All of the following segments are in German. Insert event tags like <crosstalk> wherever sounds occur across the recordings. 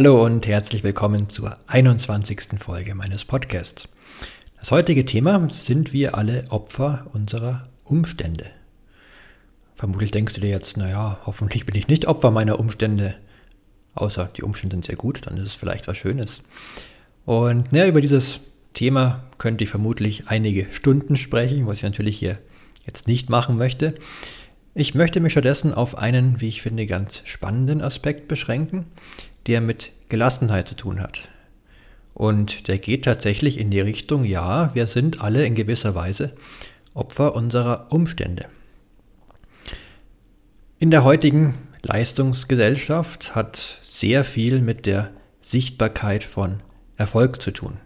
Hallo und herzlich willkommen zur 21. Folge meines Podcasts. Das heutige Thema sind wir alle Opfer unserer Umstände. Vermutlich denkst du dir jetzt, naja, hoffentlich bin ich nicht Opfer meiner Umstände, außer die Umstände sind sehr gut, dann ist es vielleicht was Schönes. Und naja, über dieses Thema könnte ich vermutlich einige Stunden sprechen, was ich natürlich hier jetzt nicht machen möchte. Ich möchte mich stattdessen auf einen, wie ich finde, ganz spannenden Aspekt beschränken, der mit Gelassenheit zu tun hat. Und der geht tatsächlich in die Richtung, ja, wir sind alle in gewisser Weise Opfer unserer Umstände. In der heutigen Leistungsgesellschaft hat sehr viel mit der Sichtbarkeit von Erfolg zu tun.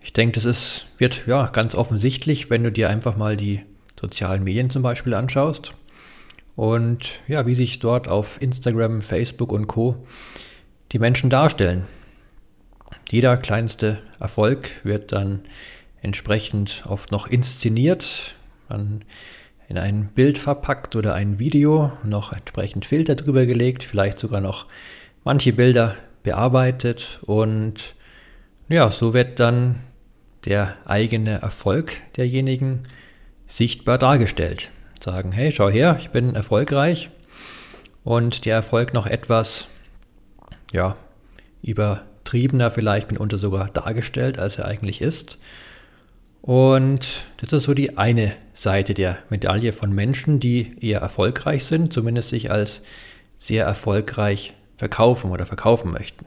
Ich denke, das ist, wird ja ganz offensichtlich, wenn du dir einfach mal die sozialen Medien zum Beispiel anschaust und ja, wie sich dort auf Instagram, Facebook und Co. die Menschen darstellen. Jeder kleinste Erfolg wird dann entsprechend oft noch inszeniert, dann in ein Bild verpackt oder ein Video, noch entsprechend Filter drüber gelegt, vielleicht sogar noch manche Bilder bearbeitet und ja, so wird dann der eigene Erfolg derjenigen sichtbar dargestellt sagen, hey, schau her, ich bin erfolgreich und der Erfolg noch etwas, ja, übertriebener vielleicht mitunter sogar dargestellt, als er eigentlich ist. Und das ist so die eine Seite der Medaille von Menschen, die eher erfolgreich sind, zumindest sich als sehr erfolgreich verkaufen oder verkaufen möchten.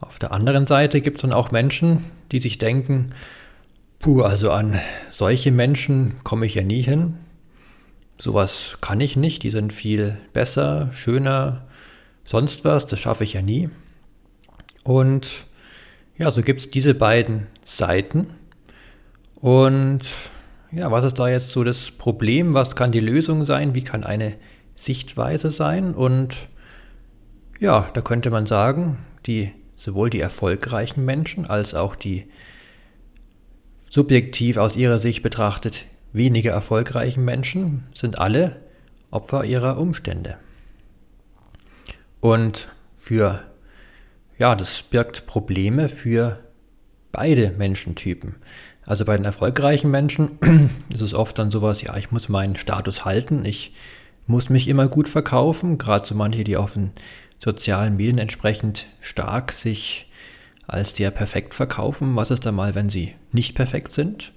Auf der anderen Seite gibt es dann auch Menschen, die sich denken, puh, also an solche Menschen komme ich ja nie hin. Sowas kann ich nicht, die sind viel besser, schöner, sonst was, das schaffe ich ja nie. Und ja, so gibt es diese beiden Seiten. Und ja, was ist da jetzt so das Problem? Was kann die Lösung sein? Wie kann eine Sichtweise sein? Und ja, da könnte man sagen, die sowohl die erfolgreichen Menschen als auch die subjektiv aus ihrer Sicht betrachtet weniger erfolgreichen Menschen sind alle Opfer ihrer Umstände. Und für, ja, das birgt Probleme für beide Menschentypen. Also bei den erfolgreichen Menschen <clears throat> ist es oft dann sowas, ja, ich muss meinen Status halten, ich muss mich immer gut verkaufen, gerade so manche, die auf den sozialen Medien entsprechend stark sich als der perfekt verkaufen. Was ist da mal, wenn sie nicht perfekt sind?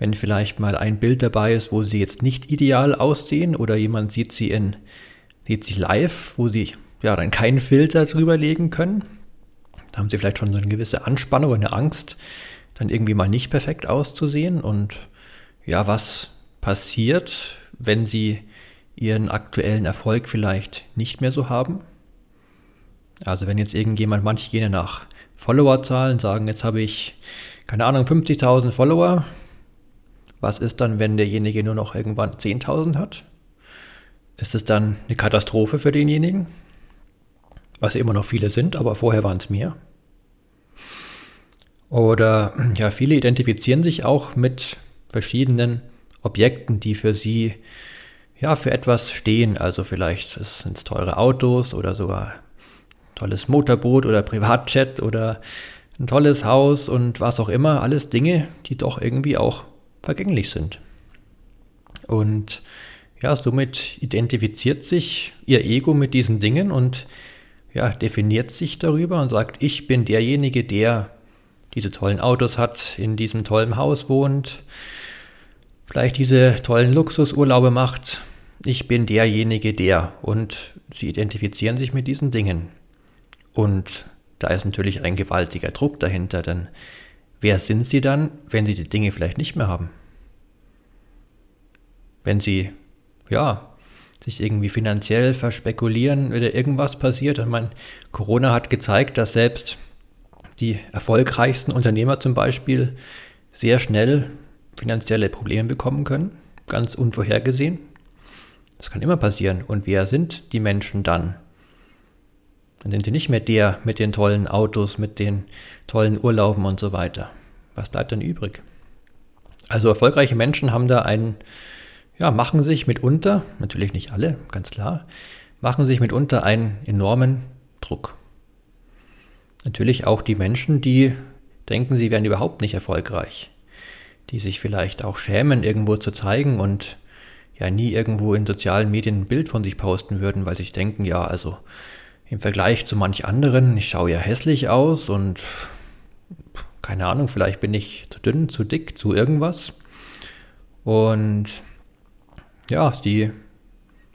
Wenn vielleicht mal ein Bild dabei ist, wo sie jetzt nicht ideal aussehen oder jemand sieht sie in sieht sie live, wo sie ja dann keinen Filter drüber legen können. Da haben sie vielleicht schon so eine gewisse Anspannung eine Angst, dann irgendwie mal nicht perfekt auszusehen und ja, was passiert, wenn sie ihren aktuellen Erfolg vielleicht nicht mehr so haben? Also wenn jetzt irgendjemand, manche gehen nach Followerzahlen, sagen, jetzt habe ich, keine Ahnung, 50.000 Follower, was ist dann, wenn derjenige nur noch irgendwann 10.000 hat? Ist es dann eine Katastrophe für denjenigen? Was immer noch viele sind, aber vorher waren es mehr. Oder ja, viele identifizieren sich auch mit verschiedenen Objekten, die für sie ja für etwas stehen. Also vielleicht sind es teure Autos oder sogar tolles Motorboot oder Privatjet oder ein tolles Haus und was auch immer. Alles Dinge, die doch irgendwie auch vergänglich sind. Und ja, somit identifiziert sich ihr Ego mit diesen Dingen und ja, definiert sich darüber und sagt, ich bin derjenige, der diese tollen Autos hat, in diesem tollen Haus wohnt, vielleicht diese tollen Luxusurlaube macht. Ich bin derjenige, der. Und sie identifizieren sich mit diesen Dingen. Und da ist natürlich ein gewaltiger Druck dahinter, denn Wer sind sie dann, wenn sie die Dinge vielleicht nicht mehr haben? Wenn sie, ja, sich irgendwie finanziell verspekulieren oder irgendwas passiert. Und mein Corona hat gezeigt, dass selbst die erfolgreichsten Unternehmer zum Beispiel sehr schnell finanzielle Probleme bekommen können, ganz unvorhergesehen. Das kann immer passieren. Und wer sind die Menschen dann? Dann sind sie nicht mehr der mit den tollen Autos, mit den tollen Urlauben und so weiter. Was bleibt dann übrig? Also erfolgreiche Menschen haben da einen, ja, machen sich mitunter, natürlich nicht alle, ganz klar, machen sich mitunter einen enormen Druck. Natürlich auch die Menschen, die denken, sie wären überhaupt nicht erfolgreich, die sich vielleicht auch schämen, irgendwo zu zeigen und ja nie irgendwo in sozialen Medien ein Bild von sich posten würden, weil sie sich denken, ja, also im Vergleich zu manch anderen, ich schaue ja hässlich aus und keine Ahnung, vielleicht bin ich zu dünn, zu dick, zu irgendwas. Und ja, die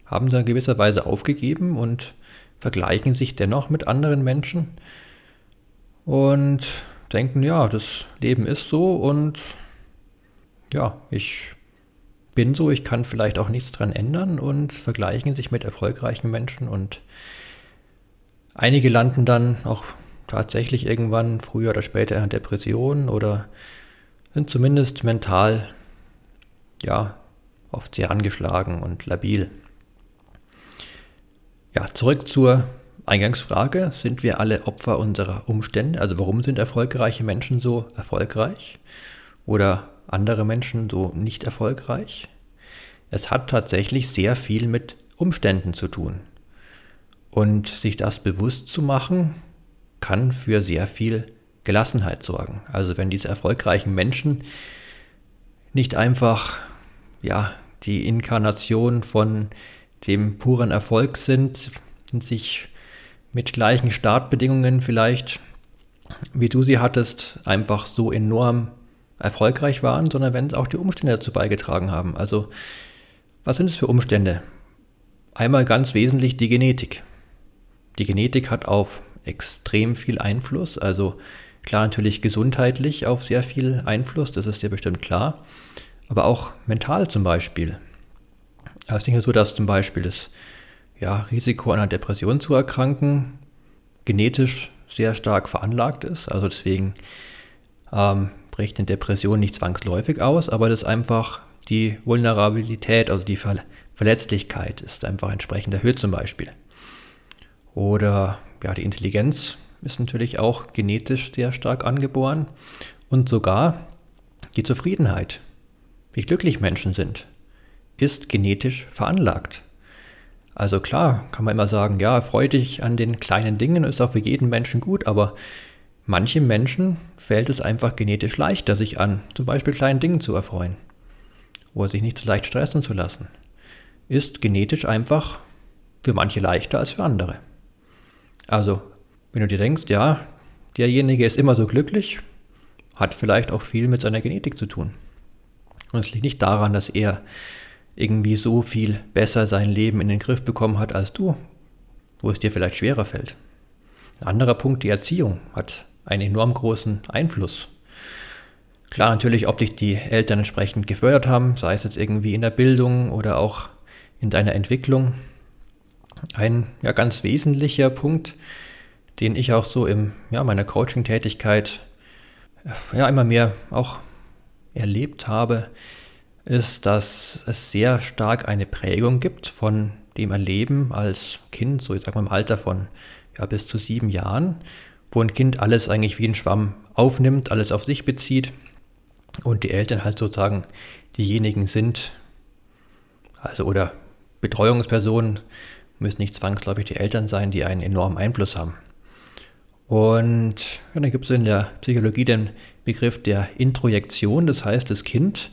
haben dann gewisserweise aufgegeben und vergleichen sich dennoch mit anderen Menschen und denken, ja, das Leben ist so und ja, ich bin so, ich kann vielleicht auch nichts dran ändern und vergleichen sich mit erfolgreichen Menschen und Einige landen dann auch tatsächlich irgendwann früher oder später in einer Depression oder sind zumindest mental ja oft sehr angeschlagen und labil. Ja, zurück zur Eingangsfrage. Sind wir alle Opfer unserer Umstände? Also warum sind erfolgreiche Menschen so erfolgreich oder andere Menschen so nicht erfolgreich? Es hat tatsächlich sehr viel mit Umständen zu tun. Und sich das bewusst zu machen, kann für sehr viel Gelassenheit sorgen. Also wenn diese erfolgreichen Menschen nicht einfach ja, die Inkarnation von dem puren Erfolg sind und sich mit gleichen Startbedingungen vielleicht, wie du sie hattest, einfach so enorm erfolgreich waren, sondern wenn auch die Umstände dazu beigetragen haben. Also was sind es für Umstände? Einmal ganz wesentlich die Genetik. Die Genetik hat auf extrem viel Einfluss, also klar natürlich gesundheitlich auf sehr viel Einfluss, das ist ja bestimmt klar, aber auch mental zum Beispiel. Es ist nicht nur so, dass zum Beispiel das ja, Risiko einer Depression zu erkranken genetisch sehr stark veranlagt ist, also deswegen ähm, bricht eine Depression nicht zwangsläufig aus, aber das einfach die Vulnerabilität, also die Verletzlichkeit ist einfach entsprechend erhöht zum Beispiel. Oder ja, die Intelligenz ist natürlich auch genetisch sehr stark angeboren. Und sogar die Zufriedenheit, wie glücklich Menschen sind, ist genetisch veranlagt. Also klar, kann man immer sagen, ja, freu dich an den kleinen Dingen, ist auch für jeden Menschen gut, aber manchen Menschen fällt es einfach genetisch leichter, sich an zum Beispiel kleinen Dingen zu erfreuen oder sich nicht so leicht stressen zu lassen. Ist genetisch einfach für manche leichter als für andere. Also, wenn du dir denkst, ja, derjenige ist immer so glücklich, hat vielleicht auch viel mit seiner Genetik zu tun. Und es liegt nicht daran, dass er irgendwie so viel besser sein Leben in den Griff bekommen hat als du, wo es dir vielleicht schwerer fällt. Ein anderer Punkt, die Erziehung, hat einen enorm großen Einfluss. Klar, natürlich, ob dich die Eltern entsprechend gefördert haben, sei es jetzt irgendwie in der Bildung oder auch in deiner Entwicklung, ein ja, ganz wesentlicher Punkt, den ich auch so in ja, meiner Coaching-Tätigkeit ja, immer mehr auch erlebt habe, ist, dass es sehr stark eine Prägung gibt von dem Erleben als Kind, so ich sag mal im Alter von ja, bis zu sieben Jahren, wo ein Kind alles eigentlich wie ein Schwamm aufnimmt, alles auf sich bezieht und die Eltern halt sozusagen diejenigen sind, also oder Betreuungspersonen, müssen nicht zwangsläufig die Eltern sein, die einen enormen Einfluss haben. Und ja, dann gibt es in der Psychologie den Begriff der Introjektion, das heißt, das Kind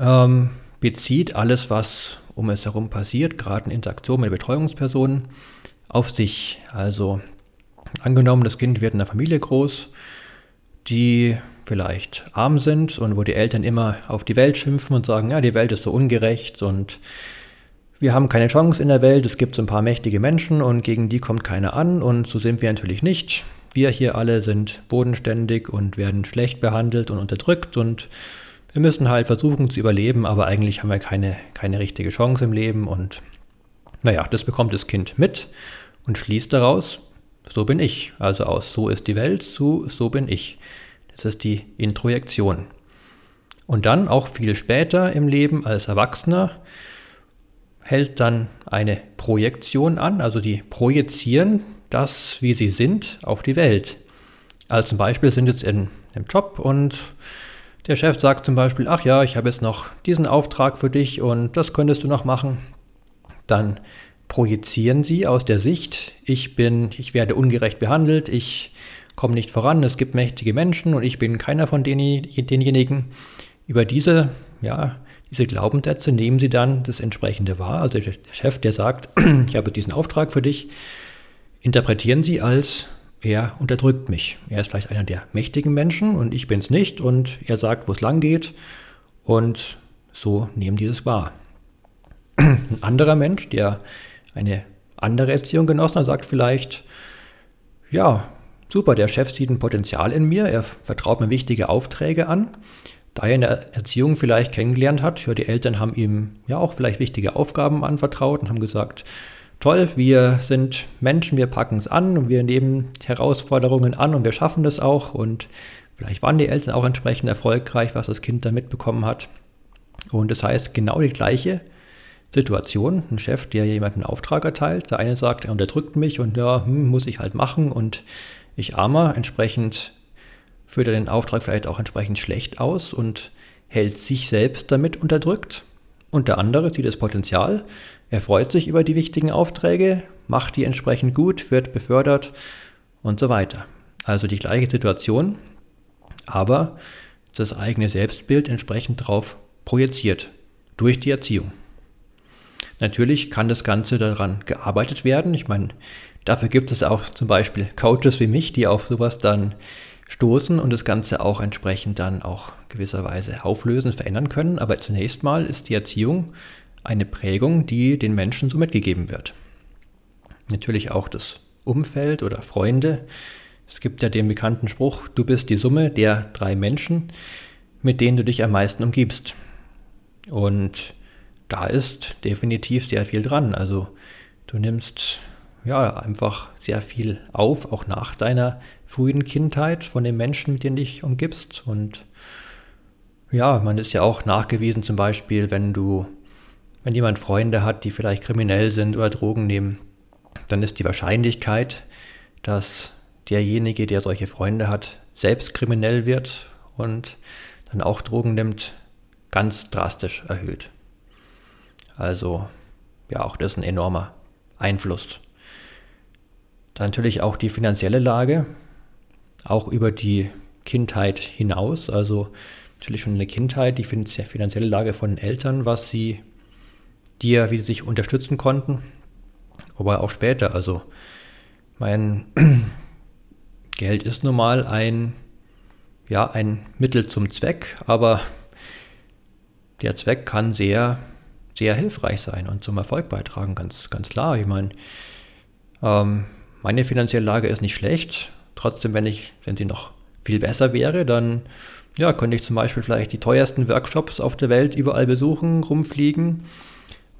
ähm, bezieht alles, was um es herum passiert, gerade in Interaktion mit Betreuungspersonen, auf sich. Also angenommen, das Kind wird in einer Familie groß, die vielleicht arm sind und wo die Eltern immer auf die Welt schimpfen und sagen, ja, die Welt ist so ungerecht und wir haben keine Chance in der Welt, es gibt so ein paar mächtige Menschen und gegen die kommt keiner an und so sind wir natürlich nicht. Wir hier alle sind bodenständig und werden schlecht behandelt und unterdrückt und wir müssen halt versuchen zu überleben, aber eigentlich haben wir keine, keine richtige Chance im Leben und naja, das bekommt das Kind mit und schließt daraus, so bin ich. Also aus so ist die Welt zu so bin ich. Das ist die Introjektion. Und dann auch viel später im Leben als Erwachsener hält dann eine Projektion an, also die projizieren das, wie sie sind, auf die Welt. Also zum Beispiel sind jetzt in einem Job und der Chef sagt zum Beispiel, ach ja, ich habe jetzt noch diesen Auftrag für dich und das könntest du noch machen. Dann projizieren sie aus der Sicht, ich bin, ich werde ungerecht behandelt, ich komme nicht voran, es gibt mächtige Menschen und ich bin keiner von denjenigen. Über diese, ja, diese Glaubenssätze nehmen sie dann das entsprechende wahr. Also der Chef, der sagt, <clears throat> ich habe diesen Auftrag für dich, interpretieren sie als, er unterdrückt mich. Er ist vielleicht einer der mächtigen Menschen und ich bin es nicht und er sagt, wo es lang geht und so nehmen die es wahr. Ein anderer Mensch, der eine andere Erziehung genossen hat, sagt vielleicht, ja, super, der Chef sieht ein Potenzial in mir, er vertraut mir wichtige Aufträge an. Da er in der Erziehung vielleicht kennengelernt hat, ja, die Eltern haben ihm ja auch vielleicht wichtige Aufgaben anvertraut und haben gesagt, toll, wir sind Menschen, wir packen es an und wir nehmen Herausforderungen an und wir schaffen das auch. Und vielleicht waren die Eltern auch entsprechend erfolgreich, was das Kind da mitbekommen hat. Und das heißt, genau die gleiche Situation. Ein Chef, der jemanden einen Auftrag erteilt. Der eine sagt, er unterdrückt mich und ja, hm, muss ich halt machen und ich armer. Entsprechend führt er den Auftrag vielleicht auch entsprechend schlecht aus und hält sich selbst damit unterdrückt. Und der andere sieht das Potenzial, er freut sich über die wichtigen Aufträge, macht die entsprechend gut, wird befördert und so weiter. Also die gleiche Situation, aber das eigene Selbstbild entsprechend darauf projiziert durch die Erziehung. Natürlich kann das Ganze daran gearbeitet werden. Ich meine, dafür gibt es auch zum Beispiel Coaches wie mich, die auf sowas dann stoßen und das Ganze auch entsprechend dann auch gewisserweise auflösen, verändern können. Aber zunächst mal ist die Erziehung eine Prägung, die den Menschen so mitgegeben wird. Natürlich auch das Umfeld oder Freunde. Es gibt ja den bekannten Spruch, du bist die Summe der drei Menschen, mit denen du dich am meisten umgibst. Und da ist definitiv sehr viel dran. Also du nimmst ja einfach sehr viel auf, auch nach deiner frühen Kindheit von den Menschen, mit denen du dich umgibst. Und ja, man ist ja auch nachgewiesen, zum Beispiel, wenn du wenn jemand Freunde hat, die vielleicht kriminell sind oder Drogen nehmen, dann ist die Wahrscheinlichkeit, dass derjenige, der solche Freunde hat, selbst kriminell wird und dann auch Drogen nimmt, ganz drastisch erhöht. Also ja, auch das ist ein enormer Einfluss. Dann natürlich auch die finanzielle Lage, auch über die Kindheit hinaus. Also natürlich schon in der Kindheit die finanzielle Lage von Eltern, was sie ja wie sich unterstützen konnten, aber auch später. Also mein <clears throat> Geld ist nun mal ein, ja, ein Mittel zum Zweck, aber der Zweck kann sehr, sehr hilfreich sein und zum Erfolg beitragen, ganz, ganz klar. Ich meine, ähm, meine finanzielle Lage ist nicht schlecht. Trotzdem, wenn ich, wenn sie noch viel besser wäre, dann ja, könnte ich zum Beispiel vielleicht die teuersten Workshops auf der Welt überall besuchen, rumfliegen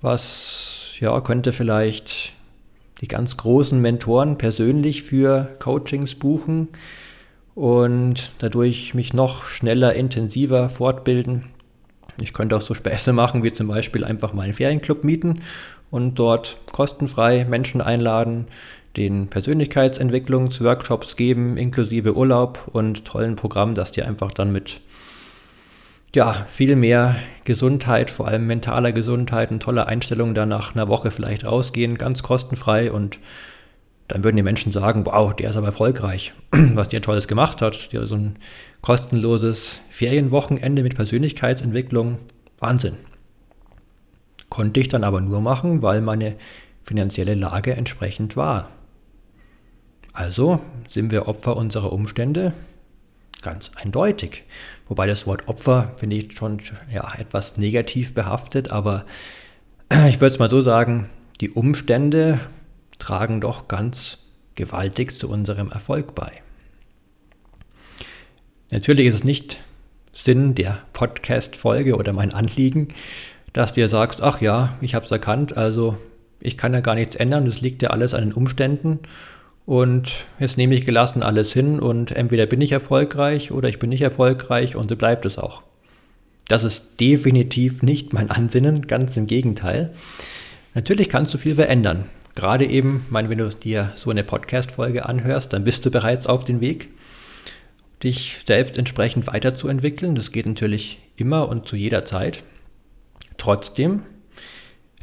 was ja könnte vielleicht die ganz großen Mentoren persönlich für Coachings buchen und dadurch mich noch schneller, intensiver fortbilden. Ich könnte auch so Späße machen, wie zum Beispiel einfach mal einen Ferienclub mieten und dort kostenfrei Menschen einladen, den Persönlichkeitsentwicklungsworkshops geben, inklusive Urlaub und tollen Programm, das dir einfach dann mit ja, viel mehr Gesundheit, vor allem mentaler Gesundheit und tolle Einstellungen dann nach einer Woche vielleicht rausgehen, ganz kostenfrei und dann würden die Menschen sagen, wow, der ist aber erfolgreich, <clears throat> was der Tolles gemacht hat. Der so ein kostenloses Ferienwochenende mit Persönlichkeitsentwicklung, Wahnsinn. Konnte ich dann aber nur machen, weil meine finanzielle Lage entsprechend war. Also sind wir Opfer unserer Umstände, ganz eindeutig. Wobei das Wort Opfer finde ich schon ja, etwas negativ behaftet, aber <clears throat> ich würde es mal so sagen, die Umstände tragen doch ganz gewaltig zu unserem Erfolg bei. Natürlich ist es nicht Sinn der Podcast-Folge oder mein Anliegen, dass du dir sagst, ach ja, ich habe es erkannt, also ich kann ja gar nichts ändern, das liegt ja alles an den Umständen und jetzt nehme ich gelassen alles hin und entweder bin ich erfolgreich oder ich bin nicht erfolgreich und so bleibt es auch. Das ist definitiv nicht mein Ansinnen, ganz im Gegenteil. Natürlich kannst du viel verändern. Gerade eben, meine, wenn du dir so eine Podcast-Folge anhörst, dann bist du bereits auf dem Weg, dich selbst entsprechend weiterzuentwickeln. Das geht natürlich immer und zu jeder Zeit. Trotzdem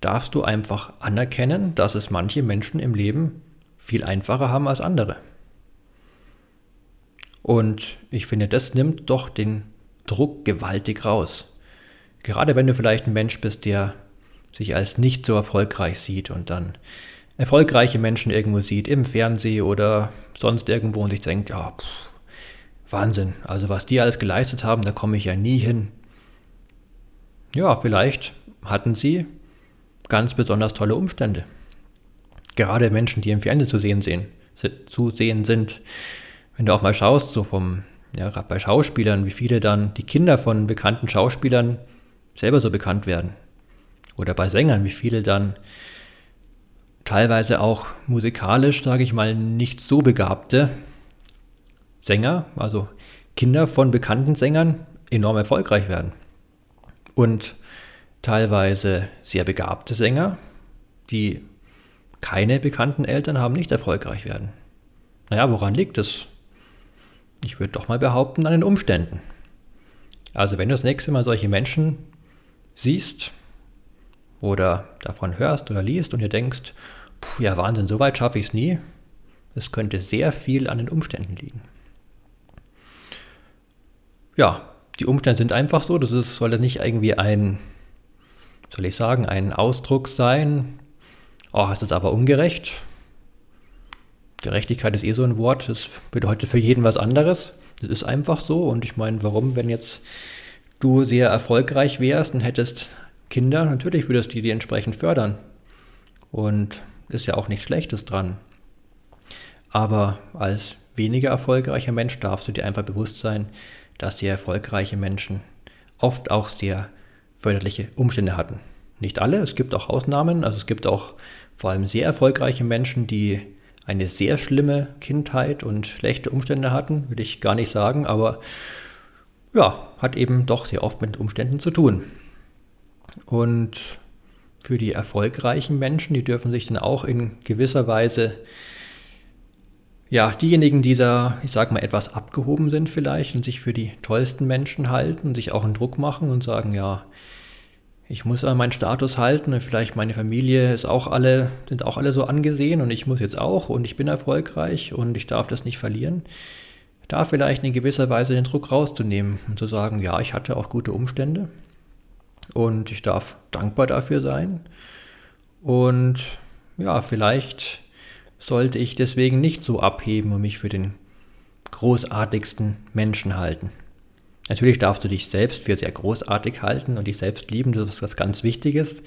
darfst du einfach anerkennen, dass es manche Menschen im Leben viel einfacher haben als andere. Und ich finde, das nimmt doch den Druck gewaltig raus. Gerade wenn du vielleicht ein Mensch bist, der sich als nicht so erfolgreich sieht und dann erfolgreiche Menschen irgendwo sieht, im Fernsehen oder sonst irgendwo und sich denkt, ja, pff, Wahnsinn, also was die alles geleistet haben, da komme ich ja nie hin. Ja, vielleicht hatten sie ganz besonders tolle Umstände. Gerade Menschen, die im Fernsehen zu sehen, sehen, zu sehen sind. Wenn du auch mal schaust, so vom, ja, gerade bei Schauspielern, wie viele dann die Kinder von bekannten Schauspielern selber so bekannt werden. Oder bei Sängern, wie viele dann teilweise auch musikalisch, sage ich mal, nicht so begabte Sänger, also Kinder von bekannten Sängern, enorm erfolgreich werden. Und teilweise sehr begabte Sänger, die keine bekannten Eltern haben, nicht erfolgreich werden. Naja, woran liegt es? Ich würde doch mal behaupten, an den Umständen. Also wenn du das nächste Mal solche Menschen siehst oder davon hörst oder liest und dir denkst, pff, ja Wahnsinn, so weit schaffe ich es nie, es könnte sehr viel an den Umständen liegen. Ja, die Umstände sind einfach so, das ist, sollte nicht irgendwie ein soll ich sagen, ein Ausdruck sein, oh, ist aber ungerecht. Gerechtigkeit ist eh so ein Wort, das bedeutet für jeden was anderes. Das ist einfach so und ich meine, warum, wenn jetzt du sehr erfolgreich wärst und hättest Kinder, natürlich würdest du die entsprechend fördern. Und ist ja auch nichts Schlechtes dran. Aber als weniger erfolgreicher Mensch darfst du dir einfach bewusst sein, dass sehr erfolgreiche Menschen oft auch sehr förderliche Umstände hatten. Nicht alle, es gibt auch Ausnahmen, also es gibt auch vor allem sehr erfolgreiche Menschen, die eine sehr schlimme Kindheit und schlechte Umstände hatten, würde ich gar nicht sagen, aber ja, hat eben doch sehr oft mit Umständen zu tun. Und für die erfolgreichen Menschen, die dürfen sich dann auch in gewisser Weise, ja, diejenigen, die da, ich sag mal, etwas abgehoben sind vielleicht und sich für die tollsten Menschen halten, sich auch einen Druck machen und sagen, ja, ich muss an meinen Status halten vielleicht meine Familie ist auch alle, sind auch alle so angesehen und ich muss jetzt auch und ich bin erfolgreich und ich darf das nicht verlieren. Da vielleicht in gewisser Weise den Druck rauszunehmen und zu sagen, ja, ich hatte auch gute Umstände und ich darf dankbar dafür sein. Und ja, vielleicht sollte ich deswegen nicht so abheben und mich für den großartigsten Menschen halten. Natürlich darfst du dich selbst für sehr großartig halten und dich selbst lieben, das ist was ganz Wichtiges.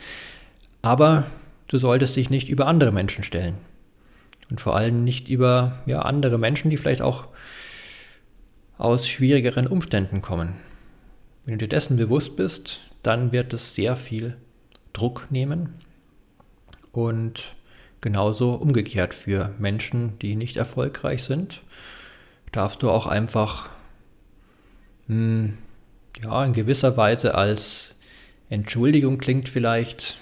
Aber du solltest dich nicht über andere Menschen stellen. Und vor allem nicht über ja, andere Menschen, die vielleicht auch aus schwierigeren Umständen kommen. Wenn du dir dessen bewusst bist, dann wird es sehr viel Druck nehmen. Und genauso umgekehrt für Menschen, die nicht erfolgreich sind, darfst du auch einfach hm, ja, in gewisser Weise als Entschuldigung klingt vielleicht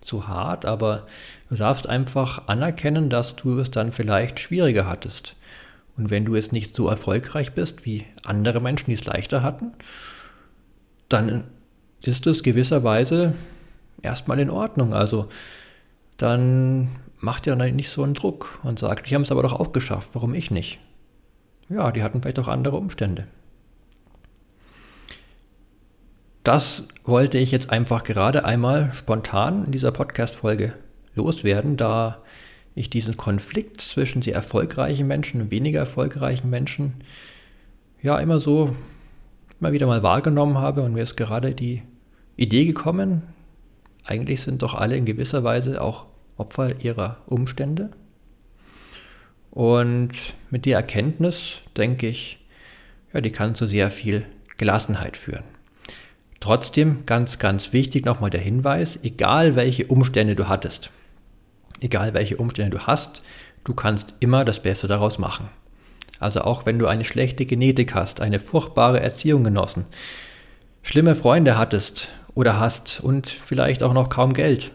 zu hart, aber du darfst einfach anerkennen, dass du es dann vielleicht schwieriger hattest. Und wenn du jetzt nicht so erfolgreich bist wie andere Menschen, die es leichter hatten, dann ist es gewisserweise erstmal in Ordnung. Also dann macht ihr dann nicht so einen Druck und sagt, die haben es aber doch auch geschafft, warum ich nicht? Ja, die hatten vielleicht auch andere Umstände. Das wollte ich jetzt einfach gerade einmal spontan in dieser Podcast-Folge loswerden, da ich diesen Konflikt zwischen sehr erfolgreichen Menschen und weniger erfolgreichen Menschen ja immer so immer wieder mal wahrgenommen habe und mir ist gerade die Idee gekommen, eigentlich sind doch alle in gewisser Weise auch Opfer ihrer Umstände. Und mit der Erkenntnis denke ich, ja, die kann zu sehr viel Gelassenheit führen. Trotzdem ganz, ganz wichtig nochmal der Hinweis, egal welche Umstände du hattest, egal welche Umstände du hast, du kannst immer das Beste daraus machen. Also auch wenn du eine schlechte Genetik hast, eine furchtbare Erziehung genossen, schlimme Freunde hattest oder hast und vielleicht auch noch kaum Geld,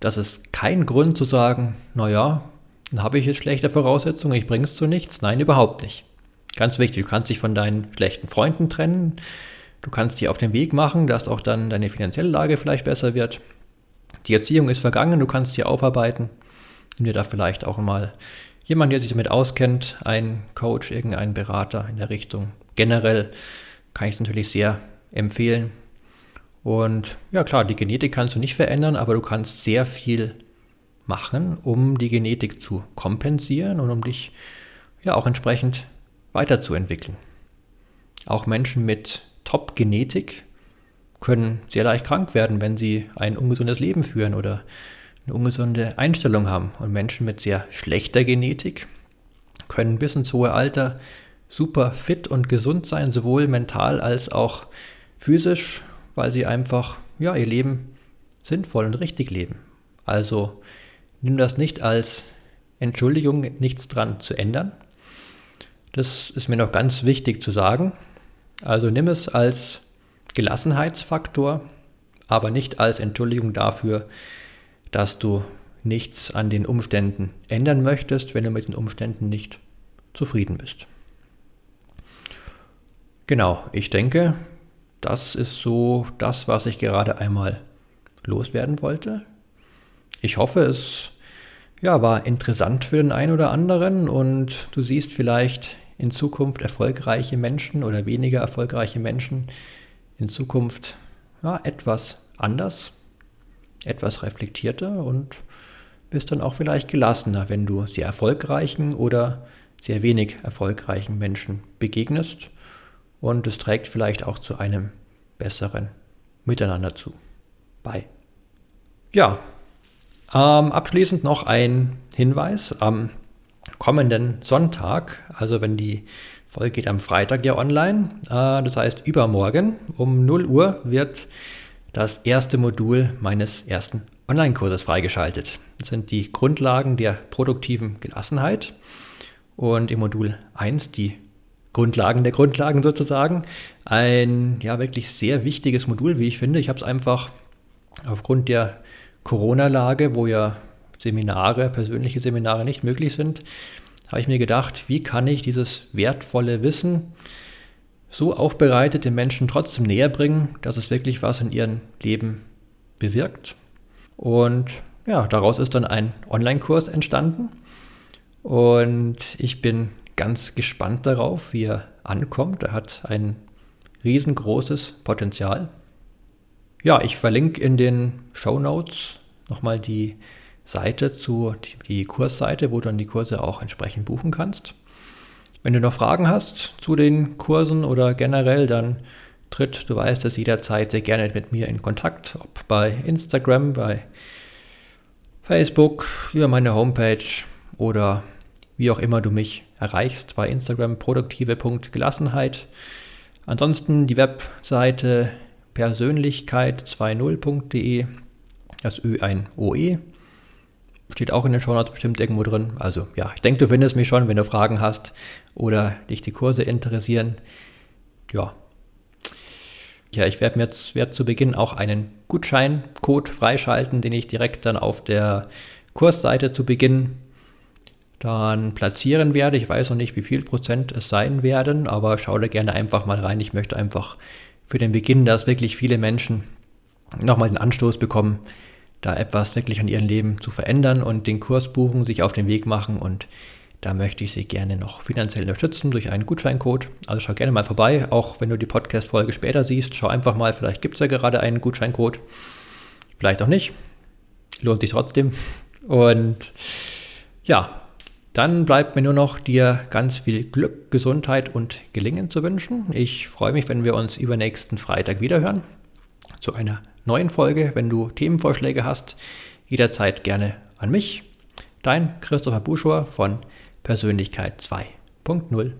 das ist kein Grund zu sagen, naja, dann habe ich jetzt schlechte Voraussetzungen, ich bringe es zu nichts. Nein, überhaupt nicht. Ganz wichtig, du kannst dich von deinen schlechten Freunden trennen, Du kannst dich auf den Weg machen, dass auch dann deine finanzielle Lage vielleicht besser wird. Die Erziehung ist vergangen, du kannst sie aufarbeiten. Nimm dir da vielleicht auch mal jemand, der sich damit auskennt, ein Coach, irgendein Berater in der Richtung. Generell kann ich es natürlich sehr empfehlen. Und ja klar, die Genetik kannst du nicht verändern, aber du kannst sehr viel machen, um die Genetik zu kompensieren und um dich ja auch entsprechend weiterzuentwickeln. Auch Menschen mit Top-Genetik können sehr leicht krank werden, wenn sie ein ungesundes Leben führen oder eine ungesunde Einstellung haben. Und Menschen mit sehr schlechter Genetik können bis ins hohe Alter super fit und gesund sein, sowohl mental als auch physisch, weil sie einfach ja, ihr Leben sinnvoll und richtig leben. Also nimm das nicht als Entschuldigung, nichts dran zu ändern. Das ist mir noch ganz wichtig zu sagen. Also nimm es als Gelassenheitsfaktor, aber nicht als Entschuldigung dafür, dass du nichts an den Umständen ändern möchtest, wenn du mit den Umständen nicht zufrieden bist. Genau, ich denke, das ist so das, was ich gerade einmal loswerden wollte. Ich hoffe, es ja, war interessant für den einen oder anderen und du siehst vielleicht in Zukunft erfolgreiche Menschen oder weniger erfolgreiche Menschen in Zukunft ja, etwas anders, etwas reflektierter und bist dann auch vielleicht gelassener, wenn du sehr erfolgreichen oder sehr wenig erfolgreichen Menschen begegnest. Und es trägt vielleicht auch zu einem besseren Miteinander zu. Bye. Ja, ähm, abschließend noch ein Hinweis. Am kommenden Sonntag, also wenn die Folge geht am Freitag ja online, äh, das heißt übermorgen um 0 Uhr wird das erste Modul meines ersten Online-Kurses freigeschaltet. Das sind die Grundlagen der produktiven Gelassenheit und im Modul 1 die Grundlagen der Grundlagen sozusagen. Ein ja wirklich sehr wichtiges Modul, wie ich finde. Ich habe es einfach aufgrund der Corona-Lage, wo ja Seminare, persönliche Seminare nicht möglich sind, habe ich mir gedacht, wie kann ich dieses wertvolle Wissen so aufbereitet den Menschen trotzdem näher bringen, dass es wirklich was in ihrem Leben bewirkt. Und ja, daraus ist dann ein Online-Kurs entstanden. Und ich bin ganz gespannt darauf, wie er ankommt. Er hat ein riesengroßes Potenzial. Ja, ich verlinke in den Show Notes nochmal die Seite zu, die Kursseite, wo du dann die Kurse auch entsprechend buchen kannst. Wenn du noch Fragen hast zu den Kursen oder generell, dann tritt, du weißt es, jederzeit sehr gerne mit mir in Kontakt, ob bei Instagram, bei Facebook, über meine Homepage oder wie auch immer du mich erreichst, bei Instagram produktive.gelassenheit. Ansonsten die Webseite persönlichkeit20.de, das Ö ein OE Steht auch in den Shownotes bestimmt irgendwo drin. Also ja, ich denke, du findest mich schon, wenn du Fragen hast oder dich die Kurse interessieren. Ja. Ja, ich werde mir jetzt werd zu Beginn auch einen Gutscheincode freischalten, den ich direkt dann auf der Kursseite zu Beginn dann platzieren werde. Ich weiß noch nicht, wie viel Prozent es sein werden, aber schau da gerne einfach mal rein. Ich möchte einfach für den Beginn, dass wirklich viele Menschen nochmal den Anstoß bekommen, da etwas wirklich an ihrem Leben zu verändern und den Kurs buchen, sich auf den Weg machen und da möchte ich Sie gerne noch finanziell unterstützen durch einen Gutscheincode. Also schau gerne mal vorbei, auch wenn du die Podcast-Folge später siehst. Schau einfach mal, vielleicht gibt es ja gerade einen Gutscheincode. Vielleicht auch nicht. Lohnt sich trotzdem. Und ja, dann bleibt mir nur noch dir ganz viel Glück, Gesundheit und Gelingen zu wünschen. Ich freue mich, wenn wir uns übernächsten Freitag wiederhören zu einer neuen Folge. Wenn du Themenvorschläge hast, jederzeit gerne an mich. Dein Christopher Buschor von Persönlichkeit 2.0.